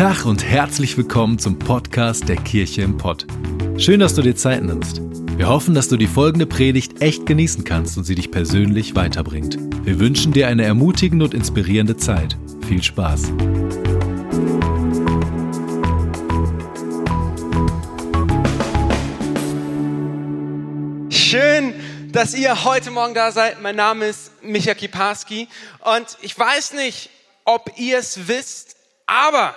Tag und herzlich willkommen zum Podcast der Kirche im Pott. Schön, dass du dir Zeit nimmst. Wir hoffen, dass du die folgende Predigt echt genießen kannst und sie dich persönlich weiterbringt. Wir wünschen dir eine ermutigende und inspirierende Zeit. Viel Spaß. Schön, dass ihr heute Morgen da seid. Mein Name ist Micha Kiparski und ich weiß nicht, ob ihr es wisst, aber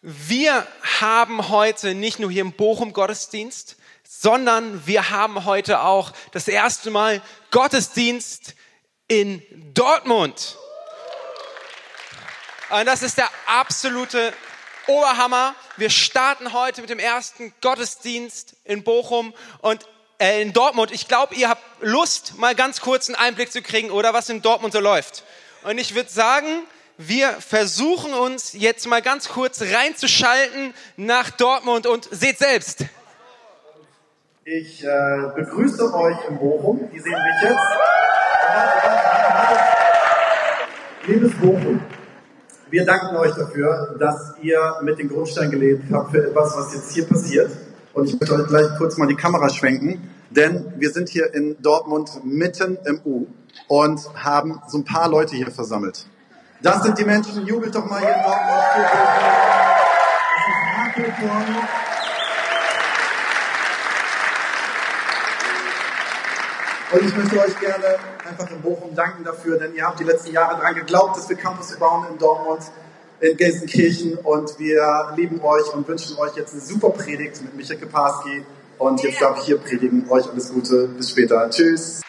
wir haben heute nicht nur hier im Bochum Gottesdienst, sondern wir haben heute auch das erste Mal Gottesdienst in Dortmund. Und das ist der absolute Oberhammer. Wir starten heute mit dem ersten Gottesdienst in Bochum und äh, in Dortmund. Ich glaube, ihr habt Lust, mal ganz kurz einen Einblick zu kriegen, oder was in Dortmund so läuft. Und ich würde sagen, wir versuchen uns jetzt mal ganz kurz reinzuschalten nach Dortmund und seht selbst. Ich äh, begrüße euch in Bochum. Die sehen mich jetzt. Liebes Bochum, wir danken euch dafür, dass ihr mit den Grundstein gelegt habt für etwas, was jetzt hier passiert. Und ich möchte euch gleich kurz mal die Kamera schwenken, denn wir sind hier in Dortmund mitten im U und haben so ein paar Leute hier versammelt. Das sind die Menschen, jubelt doch mal hier in Dortmund. Das ist Marco Und ich möchte euch gerne einfach in Bochum danken dafür, denn ihr habt die letzten Jahre daran geglaubt, dass wir Campus bauen in Dortmund, in Gelsenkirchen und wir lieben euch und wünschen euch jetzt eine super Predigt mit Michael Keparski und jetzt darf ich hier predigen. Euch alles Gute, bis später. Tschüss.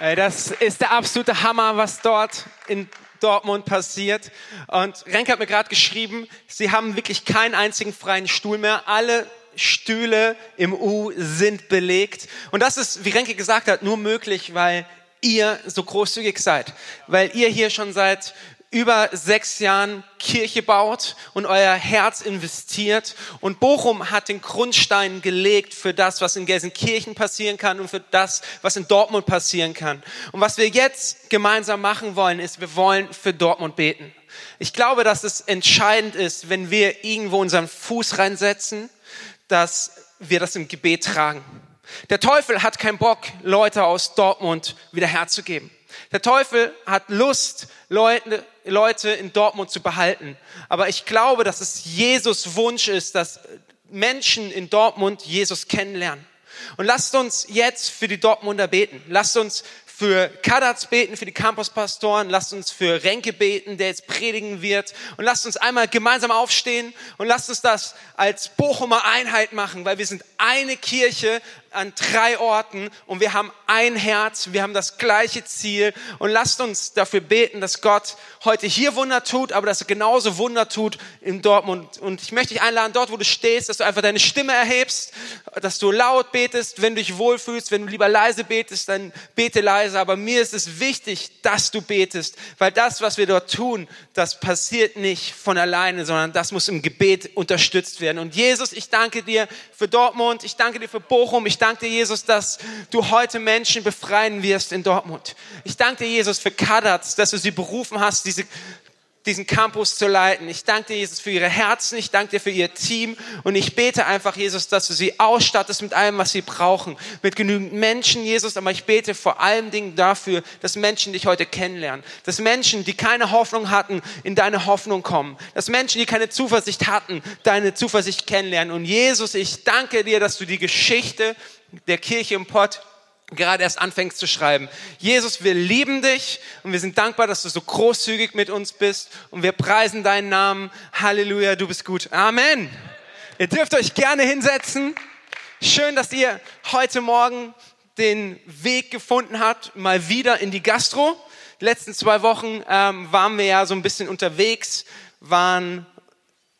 Das ist der absolute Hammer, was dort in Dortmund passiert. Und Renke hat mir gerade geschrieben, sie haben wirklich keinen einzigen freien Stuhl mehr. Alle Stühle im U sind belegt. Und das ist, wie Renke gesagt hat, nur möglich, weil ihr so großzügig seid. Weil ihr hier schon seit über sechs Jahren Kirche baut und euer Herz investiert. Und Bochum hat den Grundstein gelegt für das, was in Gelsenkirchen passieren kann und für das, was in Dortmund passieren kann. Und was wir jetzt gemeinsam machen wollen, ist, wir wollen für Dortmund beten. Ich glaube, dass es entscheidend ist, wenn wir irgendwo unseren Fuß reinsetzen, dass wir das im Gebet tragen. Der Teufel hat keinen Bock, Leute aus Dortmund wieder herzugeben. Der Teufel hat Lust, Leute, Leute in Dortmund zu behalten. Aber ich glaube, dass es Jesus Wunsch ist, dass Menschen in Dortmund Jesus kennenlernen. Und lasst uns jetzt für die Dortmunder beten. Lasst uns für Kadatz beten, für die Campuspastoren. Lasst uns für Renke beten, der jetzt predigen wird. Und lasst uns einmal gemeinsam aufstehen und lasst uns das als Bochumer Einheit machen, weil wir sind eine Kirche, an drei Orten und wir haben ein Herz, wir haben das gleiche Ziel und lasst uns dafür beten, dass Gott heute hier Wunder tut, aber dass er genauso Wunder tut in Dortmund. Und ich möchte dich einladen, dort wo du stehst, dass du einfach deine Stimme erhebst, dass du laut betest, wenn du dich wohlfühlst, wenn du lieber leise betest, dann bete leise. Aber mir ist es wichtig, dass du betest, weil das, was wir dort tun, das passiert nicht von alleine, sondern das muss im Gebet unterstützt werden. Und Jesus, ich danke dir für Dortmund, ich danke dir für Bochum, ich danke dir, Jesus, dass du heute Menschen befreien wirst in Dortmund. Ich danke dir, Jesus, für Kadatz, dass du sie berufen hast, diese diesen Campus zu leiten. Ich danke dir, Jesus, für ihre Herzen. Ich danke dir für ihr Team. Und ich bete einfach, Jesus, dass du sie ausstattest mit allem, was sie brauchen. Mit genügend Menschen, Jesus. Aber ich bete vor allem Dingen dafür, dass Menschen dich heute kennenlernen. Dass Menschen, die keine Hoffnung hatten, in deine Hoffnung kommen. Dass Menschen, die keine Zuversicht hatten, deine Zuversicht kennenlernen. Und Jesus, ich danke dir, dass du die Geschichte der Kirche im Pott gerade erst anfängst zu schreiben. Jesus, wir lieben dich und wir sind dankbar, dass du so großzügig mit uns bist und wir preisen deinen Namen. Halleluja, du bist gut. Amen. Ihr dürft euch gerne hinsetzen. Schön, dass ihr heute Morgen den Weg gefunden habt, mal wieder in die Gastro. Die letzten zwei Wochen ähm, waren wir ja so ein bisschen unterwegs, waren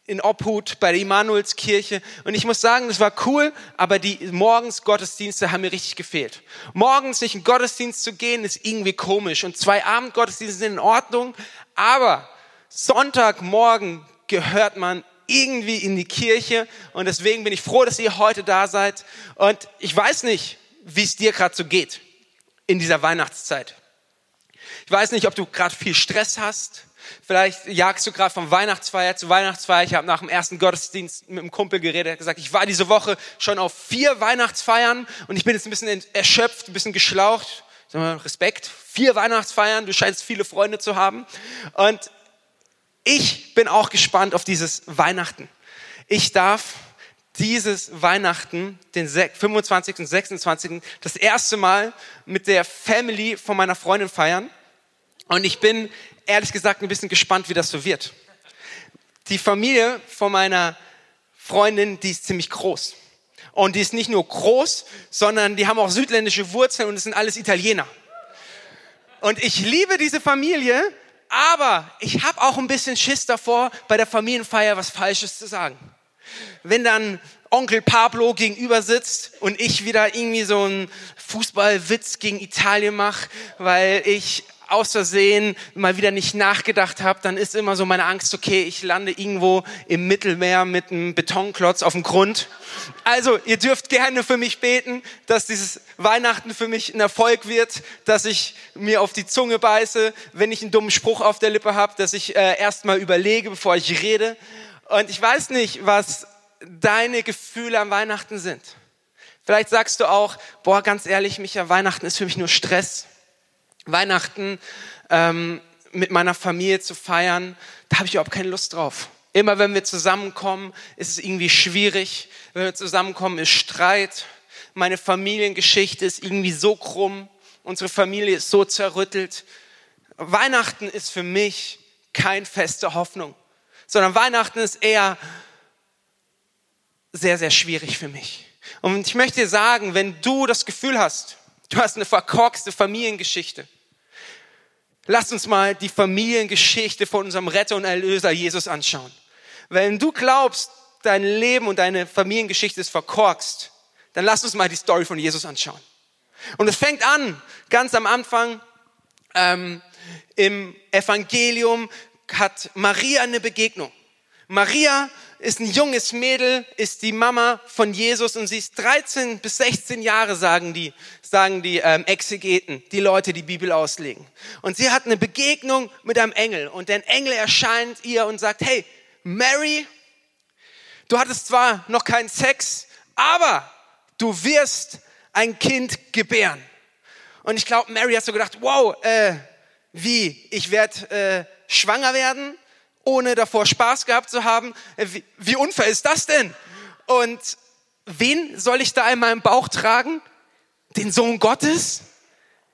in Obhut bei der Immanuelskirche. Und ich muss sagen, das war cool, aber die morgens Gottesdienste haben mir richtig gefehlt. Morgens nicht in Gottesdienst zu gehen, ist irgendwie komisch. Und zwei Abendgottesdienste sind in Ordnung, aber Sonntagmorgen gehört man irgendwie in die Kirche. Und deswegen bin ich froh, dass ihr heute da seid. Und ich weiß nicht, wie es dir gerade so geht in dieser Weihnachtszeit. Ich weiß nicht, ob du gerade viel Stress hast Vielleicht jagst du gerade von Weihnachtsfeier zu Weihnachtsfeier. Ich habe nach dem ersten Gottesdienst mit einem Kumpel geredet, er hat gesagt, ich war diese Woche schon auf vier Weihnachtsfeiern und ich bin jetzt ein bisschen erschöpft, ein bisschen geschlaucht. Respekt, vier Weihnachtsfeiern, du scheinst viele Freunde zu haben. Und ich bin auch gespannt auf dieses Weihnachten. Ich darf dieses Weihnachten, den 25. und 26. das erste Mal mit der Family von meiner Freundin feiern. Und ich bin ehrlich gesagt ein bisschen gespannt, wie das so wird. Die Familie von meiner Freundin, die ist ziemlich groß. Und die ist nicht nur groß, sondern die haben auch südländische Wurzeln und es sind alles Italiener. Und ich liebe diese Familie, aber ich habe auch ein bisschen Schiss davor, bei der Familienfeier was Falsches zu sagen wenn dann Onkel Pablo gegenüber sitzt und ich wieder irgendwie so einen Fußballwitz gegen Italien mache, weil ich aus Versehen mal wieder nicht nachgedacht habe, dann ist immer so meine Angst, okay, ich lande irgendwo im Mittelmeer mit einem Betonklotz auf dem Grund. Also, ihr dürft gerne für mich beten, dass dieses Weihnachten für mich ein Erfolg wird, dass ich mir auf die Zunge beiße, wenn ich einen dummen Spruch auf der Lippe habe, dass ich äh, erstmal überlege, bevor ich rede. Und ich weiß nicht, was deine Gefühle an Weihnachten sind. Vielleicht sagst du auch, boah, ganz ehrlich, Micha, Weihnachten ist für mich nur Stress. Weihnachten ähm, mit meiner Familie zu feiern, da habe ich überhaupt keine Lust drauf. Immer wenn wir zusammenkommen, ist es irgendwie schwierig. Wenn wir zusammenkommen, ist Streit. Meine Familiengeschichte ist irgendwie so krumm. Unsere Familie ist so zerrüttelt. Weihnachten ist für mich kein feste Hoffnung, sondern Weihnachten ist eher sehr, sehr schwierig für mich. Und ich möchte dir sagen, wenn du das Gefühl hast, du hast eine verkorkste Familiengeschichte, lass uns mal die Familiengeschichte von unserem Retter und Erlöser Jesus anschauen. Wenn du glaubst, dein Leben und deine Familiengeschichte ist verkorkst, dann lass uns mal die Story von Jesus anschauen. Und es fängt an, ganz am Anfang, ähm, im Evangelium hat Maria eine Begegnung. Maria ist ein junges Mädel, ist die Mama von Jesus und sie ist 13 bis 16 Jahre, sagen die, sagen die ähm, Exegeten, die Leute, die Bibel auslegen. Und sie hat eine Begegnung mit einem Engel und der Engel erscheint ihr und sagt, hey, Mary, du hattest zwar noch keinen Sex, aber du wirst ein Kind gebären. Und ich glaube, Mary hat so gedacht, wow, äh, wie, ich werde äh, schwanger werden? Ohne davor Spaß gehabt zu haben. Äh, wie, wie unfair ist das denn? Und wen soll ich da in meinem Bauch tragen? Den Sohn Gottes?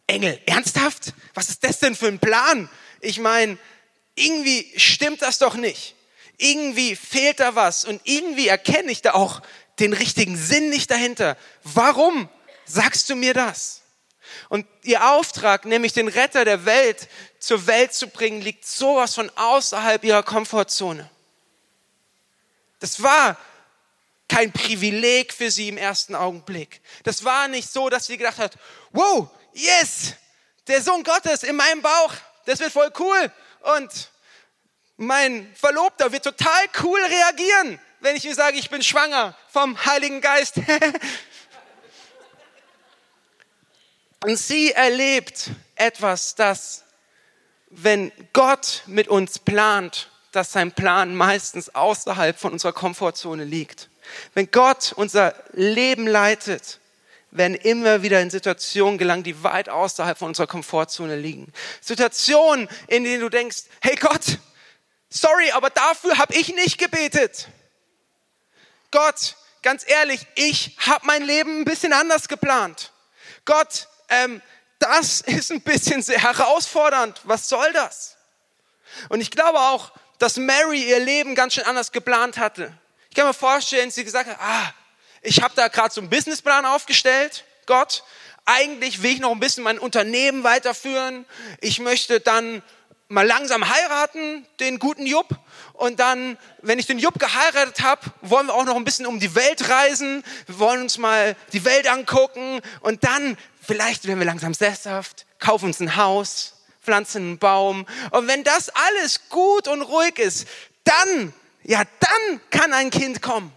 Engel, ernsthaft? Was ist das denn für ein Plan? Ich meine, irgendwie stimmt das doch nicht. Irgendwie fehlt da was und irgendwie erkenne ich da auch den richtigen Sinn nicht dahinter. Warum sagst du mir das? Und ihr Auftrag, nämlich den Retter der Welt zur Welt zu bringen, liegt sowas von außerhalb ihrer Komfortzone. Das war kein Privileg für sie im ersten Augenblick. Das war nicht so, dass sie gedacht hat, wow, yes, der Sohn Gottes in meinem Bauch, das wird voll cool. Und mein Verlobter wird total cool reagieren, wenn ich ihm sage, ich bin schwanger vom Heiligen Geist. Und sie erlebt etwas, das, wenn Gott mit uns plant, dass sein Plan meistens außerhalb von unserer Komfortzone liegt. Wenn Gott unser Leben leitet, werden immer wieder in Situationen gelangen, die weit außerhalb von unserer Komfortzone liegen. Situationen, in denen du denkst, hey Gott, sorry, aber dafür habe ich nicht gebetet. Gott, ganz ehrlich, ich habe mein Leben ein bisschen anders geplant. Gott, ähm, das ist ein bisschen sehr herausfordernd. Was soll das? Und ich glaube auch, dass Mary ihr Leben ganz schön anders geplant hatte. Ich kann mir vorstellen, sie gesagt hat, ah, ich habe da gerade so einen Businessplan aufgestellt, Gott. Eigentlich will ich noch ein bisschen mein Unternehmen weiterführen. Ich möchte dann mal langsam heiraten, den guten Jupp. Und dann, wenn ich den Jupp geheiratet habe, wollen wir auch noch ein bisschen um die Welt reisen. Wir wollen uns mal die Welt angucken. Und dann Vielleicht werden wir langsam sesshaft, kaufen uns ein Haus, pflanzen einen Baum. Und wenn das alles gut und ruhig ist, dann, ja, dann kann ein Kind kommen.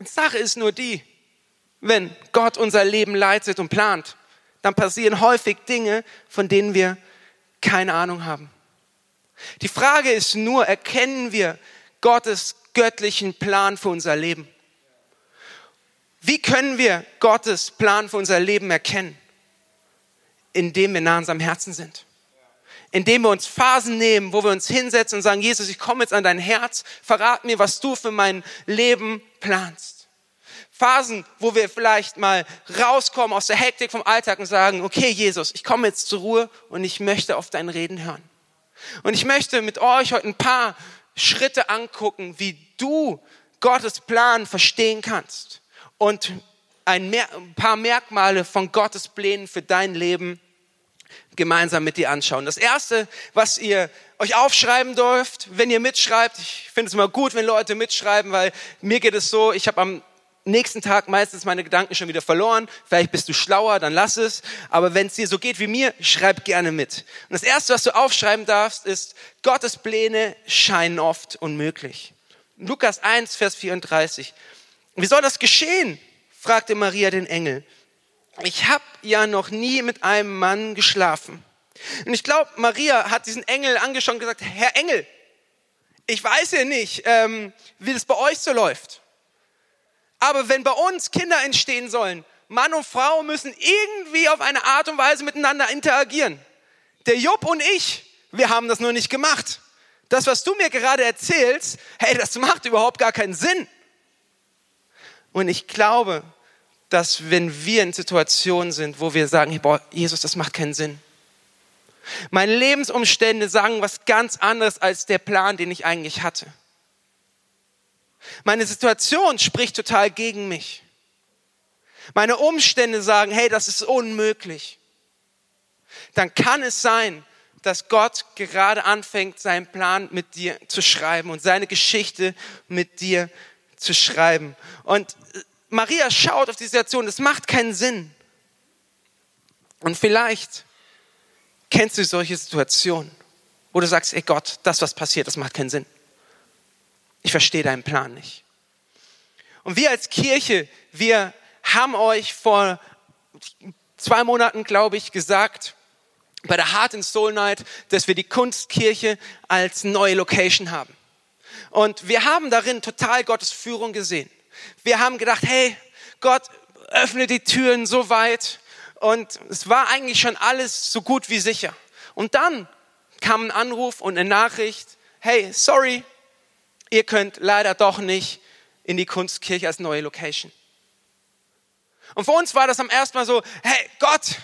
Die Sache ist nur die, wenn Gott unser Leben leitet und plant, dann passieren häufig Dinge, von denen wir keine Ahnung haben. Die Frage ist nur, erkennen wir Gottes göttlichen Plan für unser Leben? Wie können wir Gottes Plan für unser Leben erkennen? Indem wir nah an seinem Herzen sind. Indem wir uns Phasen nehmen, wo wir uns hinsetzen und sagen, Jesus, ich komme jetzt an dein Herz, verrat mir, was du für mein Leben planst. Phasen, wo wir vielleicht mal rauskommen aus der Hektik vom Alltag und sagen, okay, Jesus, ich komme jetzt zur Ruhe und ich möchte auf dein Reden hören. Und ich möchte mit euch heute ein paar Schritte angucken, wie du Gottes Plan verstehen kannst und ein, paar Merkmale von Gottes Plänen für dein Leben gemeinsam mit dir anschauen. Das erste, was ihr euch aufschreiben dürft, wenn ihr mitschreibt, ich finde es immer gut, wenn Leute mitschreiben, weil mir geht es so, ich habe am nächsten Tag meistens meine Gedanken schon wieder verloren. Vielleicht bist du schlauer, dann lass es. Aber wenn es dir so geht wie mir, schreib gerne mit. Und das Erste, was du aufschreiben darfst, ist, Gottes Pläne scheinen oft unmöglich. Lukas 1, Vers 34. Wie soll das geschehen? fragte Maria den Engel. Ich habe ja noch nie mit einem Mann geschlafen. Und ich glaube, Maria hat diesen Engel angeschaut und gesagt, Herr Engel, ich weiß ja nicht, ähm, wie das bei euch so läuft. Aber wenn bei uns Kinder entstehen sollen, Mann und Frau müssen irgendwie auf eine Art und Weise miteinander interagieren. Der Jupp und ich, wir haben das nur nicht gemacht. Das, was du mir gerade erzählst, hey, das macht überhaupt gar keinen Sinn. Und ich glaube, dass wenn wir in Situationen sind, wo wir sagen, boah, Jesus, das macht keinen Sinn. Meine Lebensumstände sagen was ganz anderes als der Plan, den ich eigentlich hatte. Meine Situation spricht total gegen mich. Meine Umstände sagen, hey, das ist unmöglich. Dann kann es sein, dass Gott gerade anfängt, seinen Plan mit dir zu schreiben und seine Geschichte mit dir zu schreiben. Und Maria schaut auf die Situation, das macht keinen Sinn. Und vielleicht kennst du solche Situationen, wo du sagst, ey Gott, das, was passiert, das macht keinen Sinn ich verstehe deinen Plan nicht. Und wir als Kirche, wir haben euch vor zwei Monaten, glaube ich, gesagt, bei der Heart and Soul Night, dass wir die Kunstkirche als neue Location haben. Und wir haben darin total Gottes Führung gesehen. Wir haben gedacht, hey, Gott, öffne die Türen so weit. Und es war eigentlich schon alles so gut wie sicher. Und dann kam ein Anruf und eine Nachricht, hey, sorry, ihr könnt leider doch nicht in die Kunstkirche als neue Location. Und für uns war das am ersten Mal so, hey Gott,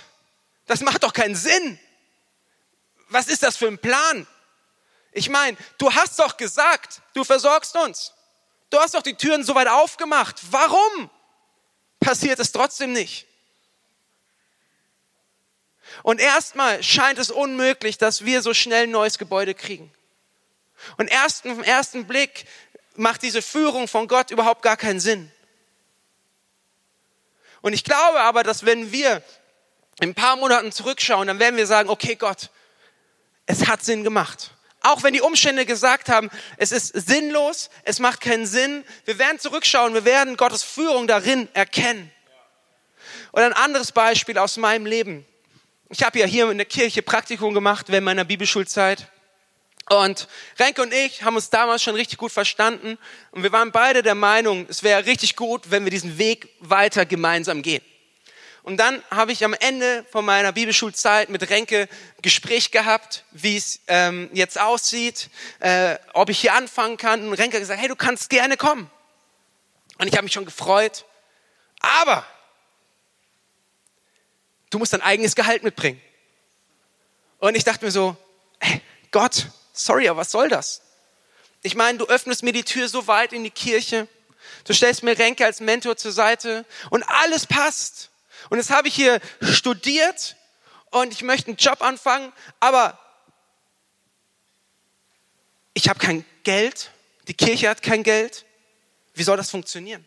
das macht doch keinen Sinn. Was ist das für ein Plan? Ich meine, du hast doch gesagt, du versorgst uns. Du hast doch die Türen so weit aufgemacht. Warum passiert es trotzdem nicht? Und erstmal scheint es unmöglich, dass wir so schnell ein neues Gebäude kriegen. Und erst im ersten Blick macht diese Führung von Gott überhaupt gar keinen Sinn. Und ich glaube aber, dass wenn wir in ein paar Monaten zurückschauen, dann werden wir sagen, okay Gott, es hat Sinn gemacht. Auch wenn die Umstände gesagt haben, es ist sinnlos, es macht keinen Sinn, wir werden zurückschauen, wir werden Gottes Führung darin erkennen. Oder ein anderes Beispiel aus meinem Leben. Ich habe ja hier in der Kirche Praktikum gemacht während meiner Bibelschulzeit. Und Renke und ich haben uns damals schon richtig gut verstanden und wir waren beide der Meinung, es wäre richtig gut, wenn wir diesen Weg weiter gemeinsam gehen. Und dann habe ich am Ende von meiner Bibelschulzeit mit Renke Gespräch gehabt, wie es ähm, jetzt aussieht, äh, ob ich hier anfangen kann. Und Renke hat gesagt, hey, du kannst gerne kommen. Und ich habe mich schon gefreut. Aber du musst dein eigenes Gehalt mitbringen. Und ich dachte mir so, hey, Gott, Sorry, aber was soll das? Ich meine, du öffnest mir die Tür so weit in die Kirche. Du stellst mir Renke als Mentor zur Seite und alles passt. Und jetzt habe ich hier studiert und ich möchte einen Job anfangen, aber ich habe kein Geld. Die Kirche hat kein Geld. Wie soll das funktionieren?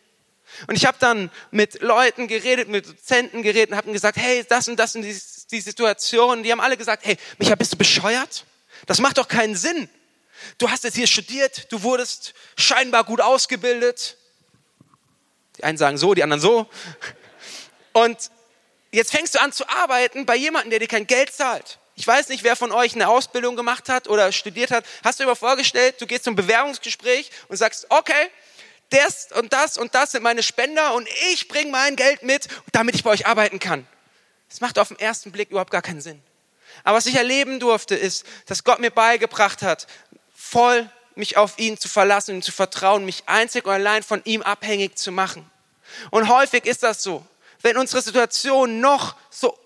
Und ich habe dann mit Leuten geredet, mit Dozenten geredet und habe gesagt, hey, das und das und die, die Situation. Die haben alle gesagt, hey, Micha, bist du bescheuert? Das macht doch keinen Sinn. Du hast jetzt hier studiert, du wurdest scheinbar gut ausgebildet. Die einen sagen so, die anderen so. Und jetzt fängst du an zu arbeiten bei jemandem, der dir kein Geld zahlt. Ich weiß nicht, wer von euch eine Ausbildung gemacht hat oder studiert hat. Hast du dir mal vorgestellt, du gehst zum Bewerbungsgespräch und sagst, okay, das und das und das sind meine Spender und ich bringe mein Geld mit, damit ich bei euch arbeiten kann. Das macht auf den ersten Blick überhaupt gar keinen Sinn. Aber was ich erleben durfte, ist, dass Gott mir beigebracht hat, voll mich auf ihn zu verlassen und zu vertrauen, mich einzig und allein von ihm abhängig zu machen. Und häufig ist das so. Wenn unsere Situationen noch so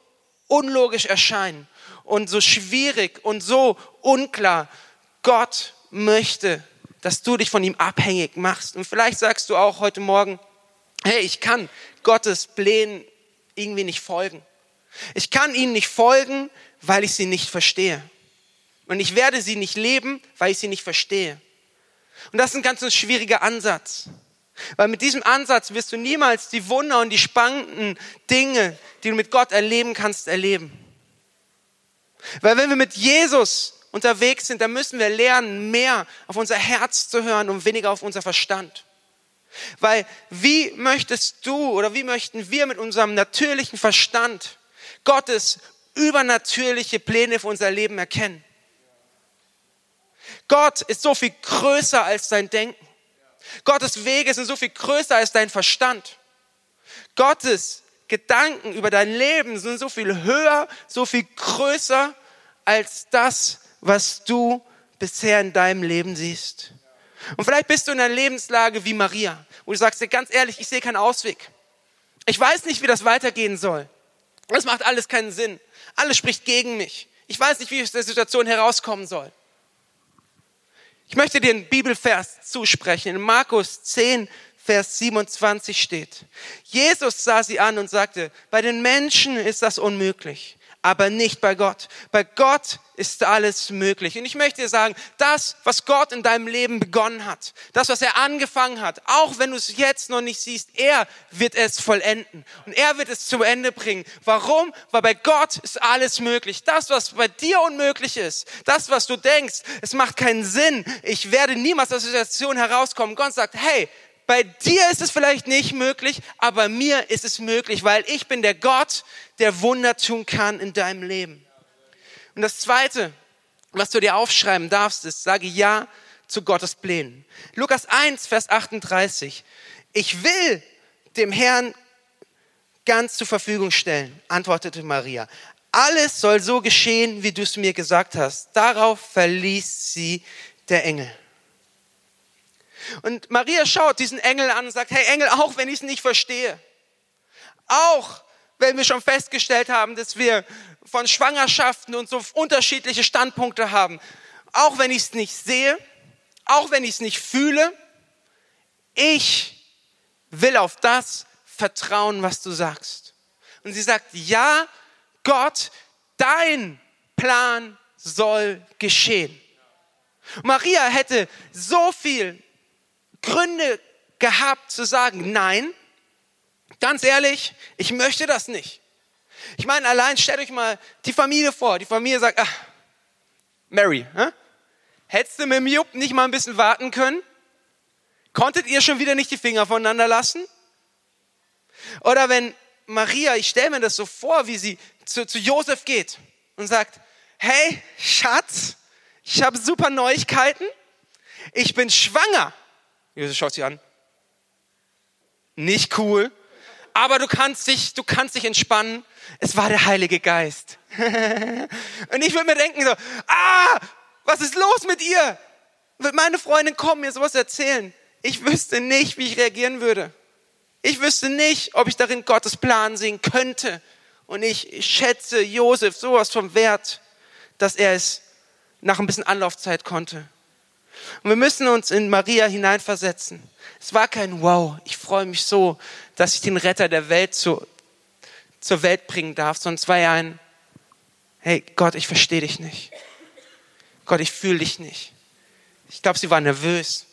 unlogisch erscheinen und so schwierig und so unklar, Gott möchte, dass du dich von ihm abhängig machst. Und vielleicht sagst du auch heute Morgen, hey, ich kann Gottes Plänen irgendwie nicht folgen. Ich kann ihnen nicht folgen, weil ich sie nicht verstehe. Und ich werde sie nicht leben, weil ich sie nicht verstehe. Und das ist ein ganz schwieriger Ansatz. Weil mit diesem Ansatz wirst du niemals die Wunder und die spannenden Dinge, die du mit Gott erleben kannst, erleben. Weil wenn wir mit Jesus unterwegs sind, dann müssen wir lernen, mehr auf unser Herz zu hören und weniger auf unser Verstand. Weil wie möchtest du oder wie möchten wir mit unserem natürlichen Verstand Gottes übernatürliche Pläne für unser Leben erkennen? Gott ist so viel größer als dein Denken. Gottes Wege sind so viel größer als dein Verstand. Gottes Gedanken über dein Leben sind so viel höher, so viel größer als das, was du bisher in deinem Leben siehst. Und vielleicht bist du in einer Lebenslage wie Maria, wo du sagst dir ganz ehrlich, ich sehe keinen Ausweg. Ich weiß nicht, wie das weitergehen soll. Das macht alles keinen Sinn. Alles spricht gegen mich. Ich weiß nicht, wie ich aus der Situation herauskommen soll. Ich möchte dir einen Bibelvers zusprechen. In Markus 10, Vers 27 steht. Jesus sah sie an und sagte, bei den Menschen ist das unmöglich, aber nicht bei Gott. Bei Gott ist alles möglich. Und ich möchte dir sagen, das, was Gott in deinem Leben begonnen hat, das, was er angefangen hat, auch wenn du es jetzt noch nicht siehst, er wird es vollenden. Und er wird es zu Ende bringen. Warum? Weil bei Gott ist alles möglich. Das, was bei dir unmöglich ist, das, was du denkst, es macht keinen Sinn. Ich werde niemals aus der Situation herauskommen. Gott sagt, hey, bei dir ist es vielleicht nicht möglich, aber mir ist es möglich, weil ich bin der Gott, der Wunder tun kann in deinem Leben. Und das Zweite, was du dir aufschreiben darfst, ist, sage Ja zu Gottes Plänen. Lukas 1, Vers 38. Ich will dem Herrn ganz zur Verfügung stellen, antwortete Maria. Alles soll so geschehen, wie du es mir gesagt hast. Darauf verließ sie der Engel. Und Maria schaut diesen Engel an und sagt, hey Engel, auch wenn ich es nicht verstehe, auch wenn wir schon festgestellt haben, dass wir von Schwangerschaften und so unterschiedliche Standpunkte haben, auch wenn ich es nicht sehe, auch wenn ich es nicht fühle, ich will auf das vertrauen, was du sagst. Und sie sagt, ja, Gott, dein Plan soll geschehen. Maria hätte so viel Gründe gehabt zu sagen, nein, ganz ehrlich, ich möchte das nicht. Ich meine, allein stellt euch mal die Familie vor. Die Familie sagt, ach, Mary, hä? hättest du mit dem Jupp nicht mal ein bisschen warten können? Konntet ihr schon wieder nicht die Finger voneinander lassen? Oder wenn Maria, ich stelle mir das so vor, wie sie zu, zu Josef geht und sagt, hey, Schatz, ich habe super Neuigkeiten. Ich bin schwanger. Jesus schaut sie an. Nicht cool. Aber du kannst dich, du kannst dich entspannen. Es war der Heilige Geist. Und ich würde mir denken so, ah, was ist los mit ihr? Wird meine Freundin kommen, mir sowas erzählen? Ich wüsste nicht, wie ich reagieren würde. Ich wüsste nicht, ob ich darin Gottes Plan sehen könnte. Und ich schätze Josef sowas vom Wert, dass er es nach ein bisschen Anlaufzeit konnte. Und wir müssen uns in Maria hineinversetzen. Es war kein Wow, ich freue mich so, dass ich den Retter der Welt zu, zur Welt bringen darf, sondern es war ja ein, hey Gott, ich verstehe dich nicht. Gott, ich fühle dich nicht. Ich glaube, sie war nervös.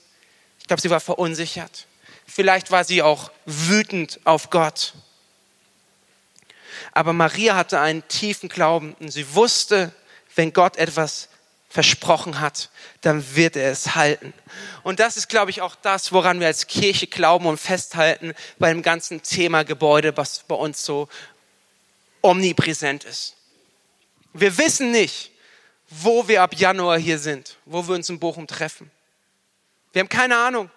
Ich glaube, sie war verunsichert. Vielleicht war sie auch wütend auf Gott. Aber Maria hatte einen tiefen Glauben und sie wusste, wenn Gott etwas versprochen hat, dann wird er es halten. Und das ist, glaube ich, auch das, woran wir als Kirche glauben und festhalten bei dem ganzen Thema Gebäude, was bei uns so omnipräsent ist. Wir wissen nicht, wo wir ab Januar hier sind, wo wir uns in Bochum treffen. Wir haben keine Ahnung.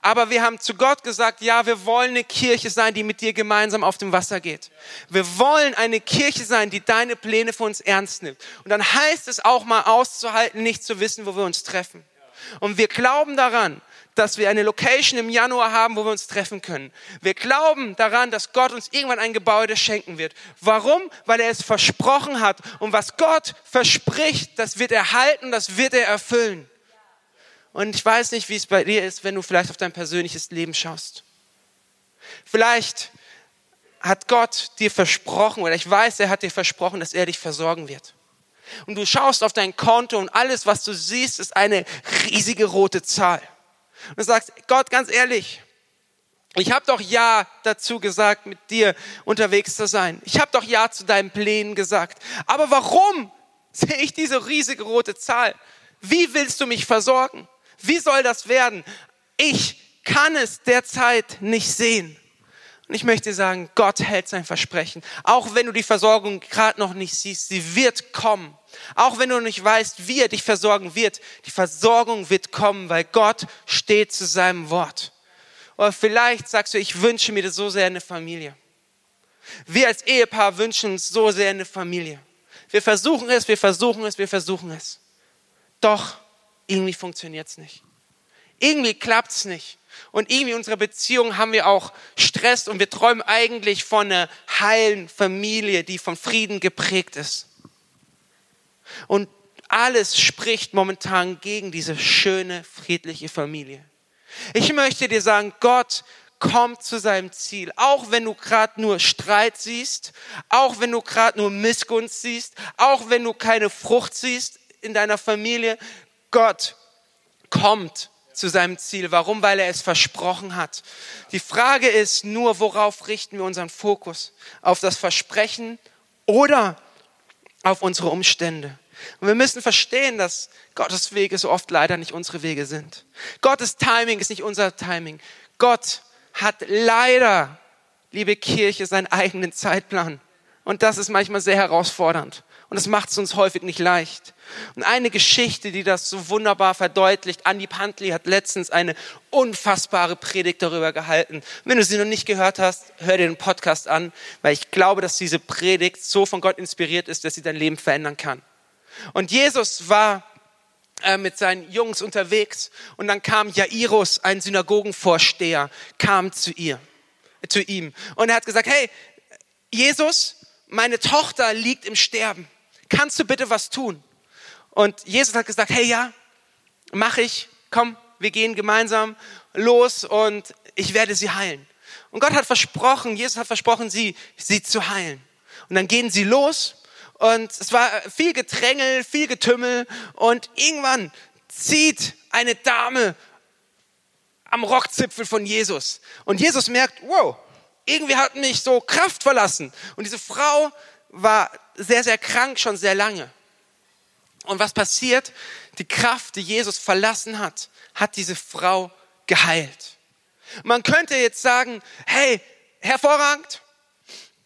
Aber wir haben zu Gott gesagt, ja, wir wollen eine Kirche sein, die mit dir gemeinsam auf dem Wasser geht. Wir wollen eine Kirche sein, die deine Pläne für uns ernst nimmt. Und dann heißt es auch mal auszuhalten, nicht zu wissen, wo wir uns treffen. Und wir glauben daran, dass wir eine Location im Januar haben, wo wir uns treffen können. Wir glauben daran, dass Gott uns irgendwann ein Gebäude schenken wird. Warum? Weil er es versprochen hat. Und was Gott verspricht, das wird er halten, das wird er erfüllen. Und ich weiß nicht, wie es bei dir ist, wenn du vielleicht auf dein persönliches Leben schaust. Vielleicht hat Gott dir versprochen, oder ich weiß, er hat dir versprochen, dass er dich versorgen wird. Und du schaust auf dein Konto und alles, was du siehst, ist eine riesige rote Zahl. Und du sagst, Gott, ganz ehrlich, ich habe doch Ja dazu gesagt, mit dir unterwegs zu sein. Ich habe doch Ja zu deinen Plänen gesagt. Aber warum sehe ich diese riesige rote Zahl? Wie willst du mich versorgen? Wie soll das werden? Ich kann es derzeit nicht sehen. Und ich möchte sagen, Gott hält sein Versprechen. Auch wenn du die Versorgung gerade noch nicht siehst, sie wird kommen. Auch wenn du nicht weißt, wie er dich versorgen wird, die Versorgung wird kommen, weil Gott steht zu seinem Wort. Oder vielleicht sagst du, ich wünsche mir so sehr eine Familie. Wir als Ehepaar wünschen uns so sehr eine Familie. Wir versuchen es, wir versuchen es, wir versuchen es. Doch irgendwie funktioniert es nicht. Irgendwie klappt es nicht. Und irgendwie in unserer Beziehung haben wir auch Stress und wir träumen eigentlich von einer heilen Familie, die von Frieden geprägt ist. Und alles spricht momentan gegen diese schöne, friedliche Familie. Ich möchte dir sagen, Gott kommt zu seinem Ziel. Auch wenn du gerade nur Streit siehst, auch wenn du gerade nur Missgunst siehst, auch wenn du keine Frucht siehst in deiner Familie, Gott kommt zu seinem Ziel. Warum? Weil er es versprochen hat. Die Frage ist nur, worauf richten wir unseren Fokus? Auf das Versprechen oder auf unsere Umstände? Und wir müssen verstehen, dass Gottes Wege so oft leider nicht unsere Wege sind. Gottes Timing ist nicht unser Timing. Gott hat leider, liebe Kirche, seinen eigenen Zeitplan. Und das ist manchmal sehr herausfordernd. Und das macht es uns häufig nicht leicht. Und eine Geschichte, die das so wunderbar verdeutlicht, Andy Pantley hat letztens eine unfassbare Predigt darüber gehalten. Wenn du sie noch nicht gehört hast, hör dir den Podcast an, weil ich glaube, dass diese Predigt so von Gott inspiriert ist, dass sie dein Leben verändern kann. Und Jesus war äh, mit seinen Jungs unterwegs und dann kam Jairus, ein Synagogenvorsteher, kam zu ihr, zu ihm und er hat gesagt, hey, Jesus, meine Tochter liegt im Sterben kannst du bitte was tun? Und Jesus hat gesagt, hey ja, mach ich, komm, wir gehen gemeinsam los und ich werde sie heilen. Und Gott hat versprochen, Jesus hat versprochen, sie, sie zu heilen. Und dann gehen sie los und es war viel Gedrängel, viel Getümmel und irgendwann zieht eine Dame am Rockzipfel von Jesus. Und Jesus merkt, wow, irgendwie hat mich so Kraft verlassen. Und diese Frau war sehr, sehr krank schon sehr lange. Und was passiert? Die Kraft, die Jesus verlassen hat, hat diese Frau geheilt. Man könnte jetzt sagen, hey, hervorragend,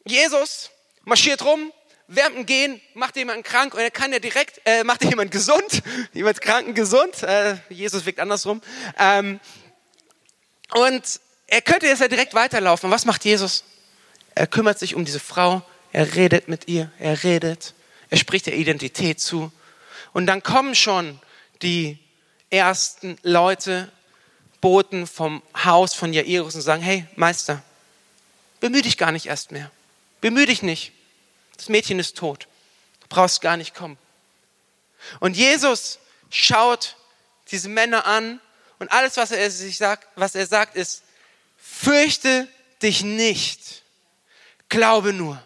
Jesus marschiert rum, wärmt gehen, macht jemanden krank und er kann ja direkt, äh, macht jemand gesund, jemand kranken gesund, äh, Jesus wirkt andersrum. Ähm, und er könnte jetzt ja direkt weiterlaufen. Was macht Jesus? Er kümmert sich um diese Frau, er redet mit ihr, er redet, er spricht der Identität zu. Und dann kommen schon die ersten Leute, Boten vom Haus von Jairus und sagen, hey Meister, bemühe dich gar nicht erst mehr. Bemühe dich nicht. Das Mädchen ist tot. Du brauchst gar nicht kommen. Und Jesus schaut diese Männer an und alles, was er sich sagt, was er sagt, ist, fürchte dich nicht. Glaube nur.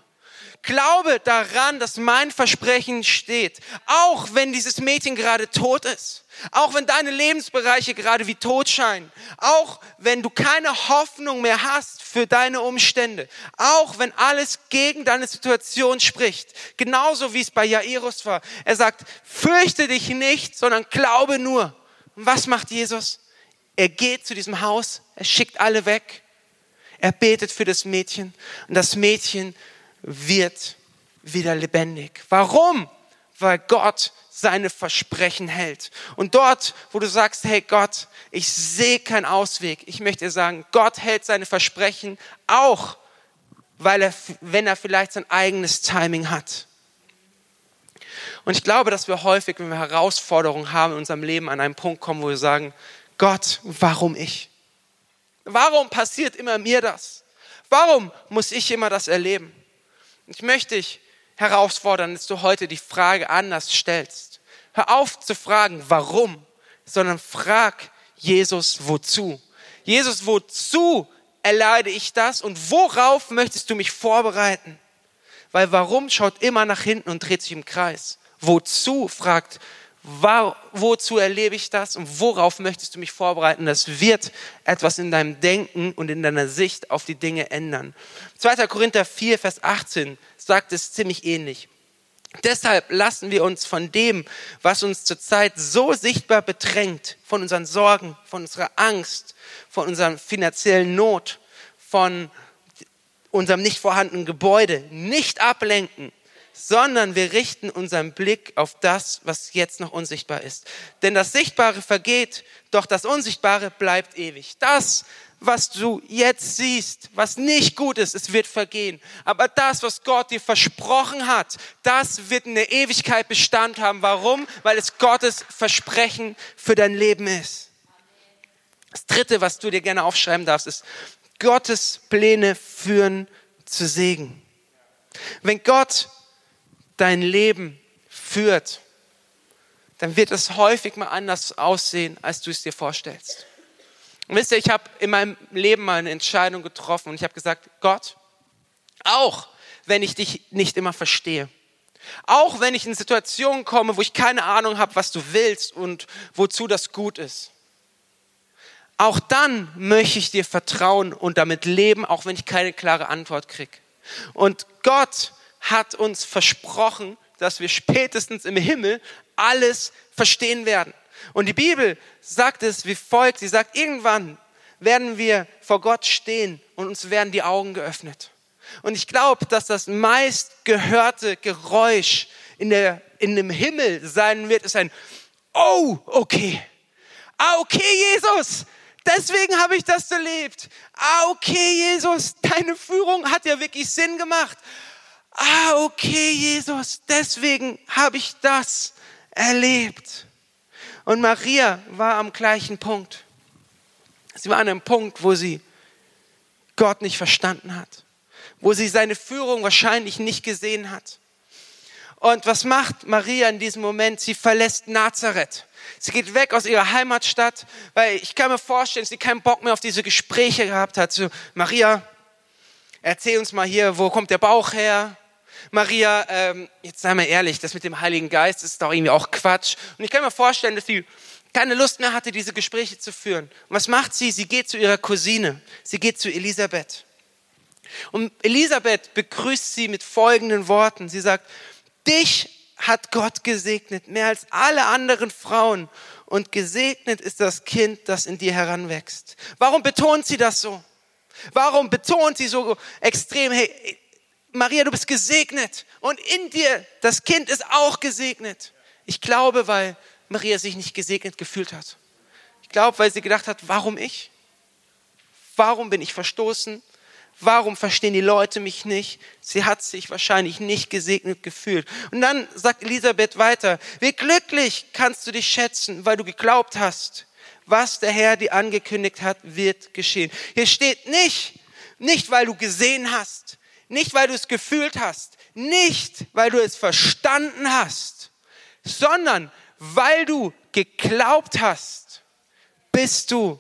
Glaube daran, dass mein Versprechen steht. Auch wenn dieses Mädchen gerade tot ist. Auch wenn deine Lebensbereiche gerade wie tot scheinen. Auch wenn du keine Hoffnung mehr hast für deine Umstände. Auch wenn alles gegen deine Situation spricht. Genauso wie es bei Jairus war. Er sagt, fürchte dich nicht, sondern glaube nur. Und was macht Jesus? Er geht zu diesem Haus. Er schickt alle weg. Er betet für das Mädchen. Und das Mädchen wird wieder lebendig. Warum? Weil Gott seine Versprechen hält. Und dort, wo du sagst, hey Gott, ich sehe keinen Ausweg, ich möchte dir sagen, Gott hält seine Versprechen auch, weil er, wenn er vielleicht sein eigenes Timing hat. Und ich glaube, dass wir häufig, wenn wir Herausforderungen haben in unserem Leben, an einen Punkt kommen, wo wir sagen, Gott, warum ich? Warum passiert immer mir das? Warum muss ich immer das erleben? Ich möchte dich herausfordern, dass du heute die Frage anders stellst. Hör auf zu fragen, warum, sondern frag Jesus, wozu. Jesus, wozu erleide ich das und worauf möchtest du mich vorbereiten? Weil warum schaut immer nach hinten und dreht sich im Kreis. Wozu fragt, wozu erlebe ich das und worauf möchtest du mich vorbereiten? Das wird etwas in deinem Denken und in deiner Sicht auf die Dinge ändern. 2. Korinther 4, Vers 18 sagt es ziemlich ähnlich. Deshalb lassen wir uns von dem, was uns zurzeit so sichtbar bedrängt, von unseren Sorgen, von unserer Angst, von unserer finanziellen Not, von unserem nicht vorhandenen Gebäude nicht ablenken, sondern wir richten unseren Blick auf das, was jetzt noch unsichtbar ist. Denn das Sichtbare vergeht, doch das Unsichtbare bleibt ewig. Das, was du jetzt siehst, was nicht gut ist, es wird vergehen. Aber das, was Gott dir versprochen hat, das wird in der Ewigkeit Bestand haben. Warum? Weil es Gottes Versprechen für dein Leben ist. Das Dritte, was du dir gerne aufschreiben darfst, ist, Gottes Pläne führen zu Segen. Wenn Gott dein Leben führt, dann wird es häufig mal anders aussehen, als du es dir vorstellst. Und wisst ihr, ich habe in meinem Leben mal eine Entscheidung getroffen und ich habe gesagt, Gott, auch wenn ich dich nicht immer verstehe, auch wenn ich in Situationen komme, wo ich keine Ahnung habe, was du willst und wozu das gut ist, auch dann möchte ich dir vertrauen und damit leben, auch wenn ich keine klare Antwort kriege. Und Gott hat uns versprochen, dass wir spätestens im Himmel alles verstehen werden. Und die Bibel sagt es wie folgt. Sie sagt, irgendwann werden wir vor Gott stehen und uns werden die Augen geöffnet. Und ich glaube, dass das meist gehörte Geräusch in, der, in dem Himmel sein wird, ist ein, oh, okay. Ah, okay, Jesus, deswegen habe ich das erlebt. Ah, okay, Jesus, deine Führung hat ja wirklich Sinn gemacht ah, okay, Jesus, deswegen habe ich das erlebt. Und Maria war am gleichen Punkt. Sie war an einem Punkt, wo sie Gott nicht verstanden hat, wo sie seine Führung wahrscheinlich nicht gesehen hat. Und was macht Maria in diesem Moment? Sie verlässt Nazareth. Sie geht weg aus ihrer Heimatstadt, weil ich kann mir vorstellen, dass sie keinen Bock mehr auf diese Gespräche gehabt hat. So, Maria, erzähl uns mal hier, wo kommt der Bauch her? Maria, ähm, jetzt sei mal ehrlich, das mit dem Heiligen Geist ist doch irgendwie auch Quatsch. Und ich kann mir vorstellen, dass sie keine Lust mehr hatte, diese Gespräche zu führen. Und was macht sie? Sie geht zu ihrer Cousine. Sie geht zu Elisabeth. Und Elisabeth begrüßt sie mit folgenden Worten. Sie sagt, dich hat Gott gesegnet, mehr als alle anderen Frauen. Und gesegnet ist das Kind, das in dir heranwächst. Warum betont sie das so? Warum betont sie so extrem, hey, Maria, du bist gesegnet und in dir, das Kind ist auch gesegnet. Ich glaube, weil Maria sich nicht gesegnet gefühlt hat. Ich glaube, weil sie gedacht hat, warum ich? Warum bin ich verstoßen? Warum verstehen die Leute mich nicht? Sie hat sich wahrscheinlich nicht gesegnet gefühlt. Und dann sagt Elisabeth weiter, wie glücklich kannst du dich schätzen, weil du geglaubt hast, was der Herr dir angekündigt hat, wird geschehen. Hier steht nicht, nicht weil du gesehen hast, nicht, weil du es gefühlt hast, nicht, weil du es verstanden hast, sondern weil du geglaubt hast, bist du